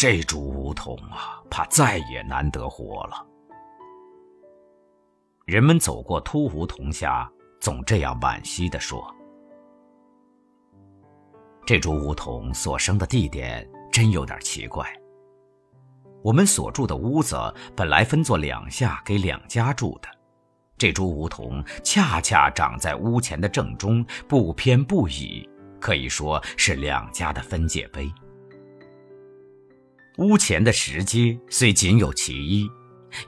这株梧桐啊，怕再也难得活了。人们走过秃梧桐下，总这样惋惜地说：“这株梧桐所生的地点真有点奇怪。我们所住的屋子本来分作两下给两家住的，这株梧桐恰恰长在屋前的正中，不偏不倚，可以说是两家的分界碑。屋前的石阶虽仅有其一。”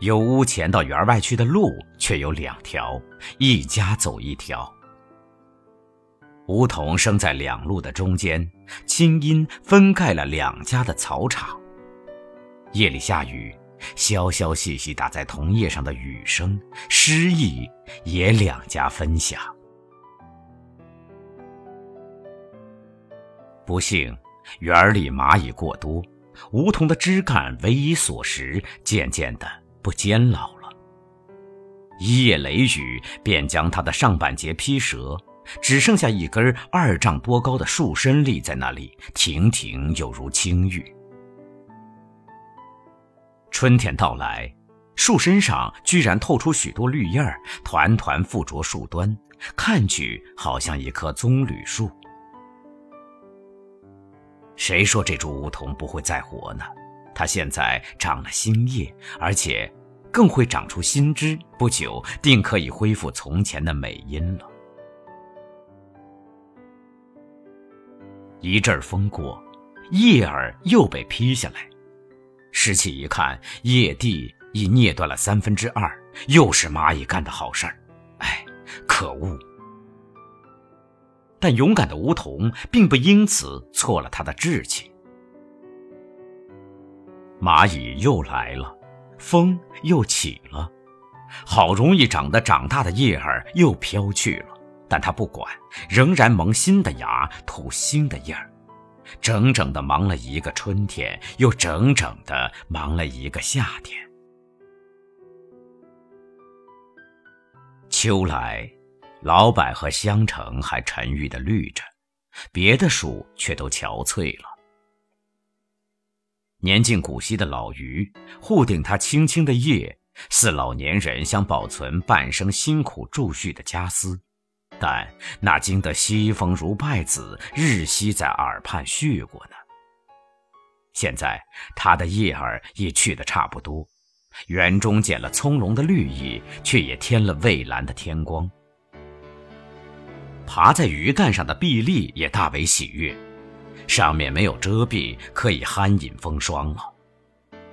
由屋前到园外去的路却有两条，一家走一条。梧桐生在两路的中间，青荫分盖了两家的草场。夜里下雨，潇潇细细打在桐叶上的雨声，诗意也两家分享。不幸，园里蚂蚁过多，梧桐的枝干唯一所食，渐渐的。不坚牢了，一夜雷雨便将它的上半截劈折，只剩下一根二丈多高的树身立在那里，亭亭有如青玉。春天到来，树身上居然透出许多绿叶儿，团团附着树端，看去好像一棵棕榈树。谁说这株梧桐不会再活呢？它现在长了新叶，而且更会长出新枝，不久定可以恢复从前的美音了。一阵风过，叶儿又被劈下来，拾起一看，叶蒂已捏断了三分之二，又是蚂蚁干的好事儿。哎，可恶！但勇敢的梧桐并不因此错了他的志气。蚂蚁又来了，风又起了，好容易长得长大的叶儿又飘去了，但它不管，仍然萌新的芽，吐新的叶儿，整整的忙了一个春天，又整整的忙了一个夏天。秋来，老柏和香橙还沉郁的绿着，别的树却都憔悴了。年近古稀的老榆护顶它青青的叶，似老年人想保存半生辛苦铸蓄的家私，但那经得西风如败子，日夕在耳畔絮过呢。现在它的叶儿已去得差不多，园中减了葱茏的绿意，却也添了蔚蓝的天光。爬在鱼干上的碧丽也大为喜悦。上面没有遮蔽，可以酣饮风霜了。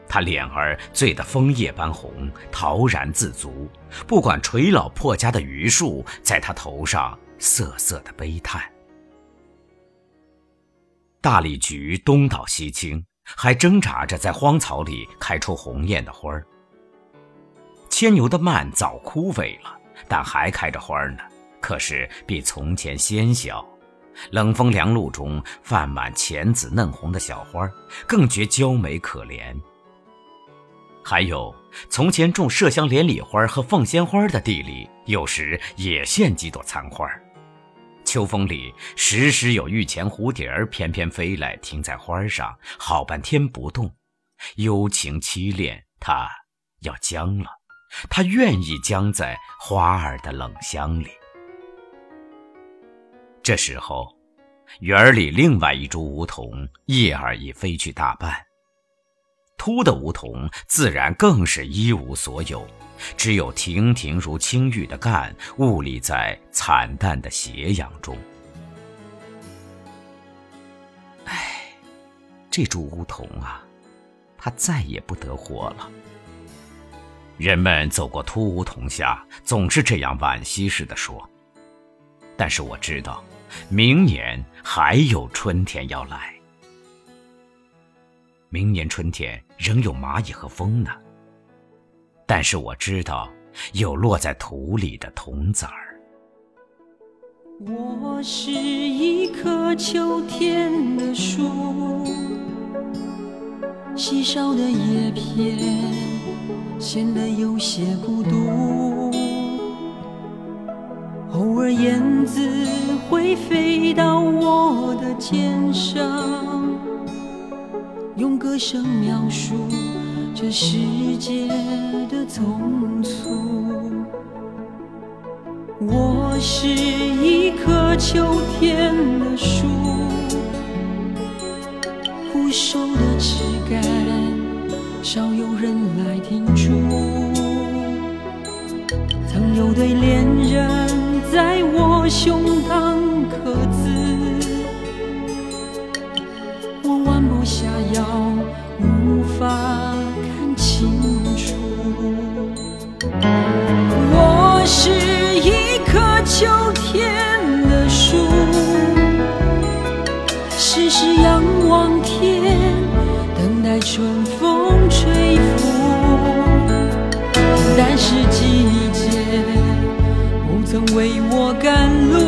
他脸儿醉得枫叶般红，陶然自足。不管垂老破家的榆树，在他头上瑟瑟的悲叹。大荔菊东倒西倾，还挣扎着在荒草里开出红艳的花儿。牵牛的蔓早枯萎了，但还开着花呢，可是比从前纤小。冷风凉露中泛满浅紫嫩红的小花，更觉娇美可怜。还有从前种麝香连理花和凤仙花的地里，有时也现几朵残花。秋风里时时有玉钱蝴蝶儿翩翩飞来，停在花上，好半天不动，幽情凄恋。它要僵了，它愿意僵在花儿的冷香里。这时候，园里另外一株梧桐叶儿已飞去大半，秃的梧桐自然更是一无所有，只有亭亭如青玉的干兀立在惨淡的斜阳中。唉，这株梧桐啊，它再也不得活了。人们走过秃梧桐下，总是这样惋惜似的说，但是我知道。明年还有春天要来，明年春天仍有蚂蚁和风呢。但是我知道，有落在土里的铜子儿。我是一棵秋天的树，稀少的叶片显得有些孤独。偶尔燕子会飞到我的肩上，用歌声描述这世界的匆促。我是一棵秋天的树，枯瘦的枝干，少有人来停驻。曾有对恋人在我胸为我赶路，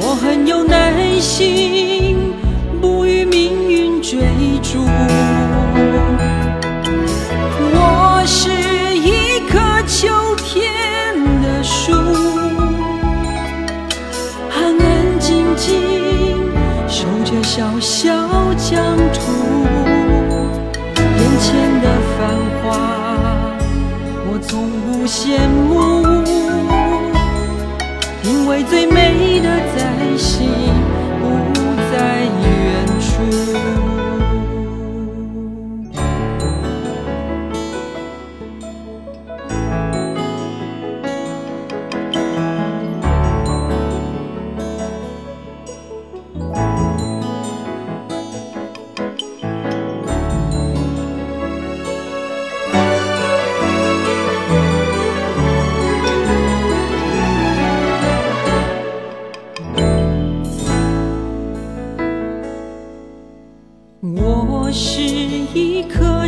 我很有耐心，不与命运追逐。我是一棵秋天的树，安安静静守着小小疆土。眼前的繁华，从不羡慕，因为最美的在心，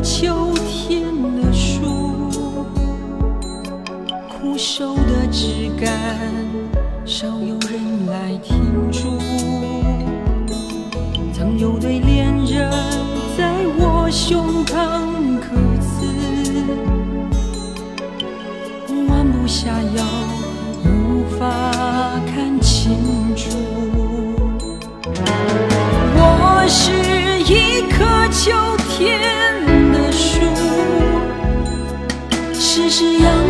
秋天的树，枯瘦的枝干，少有人来停驻。曾有对恋人在我胸膛刻字，弯不下腰，无法看清楚。我是一棵秋天只是扬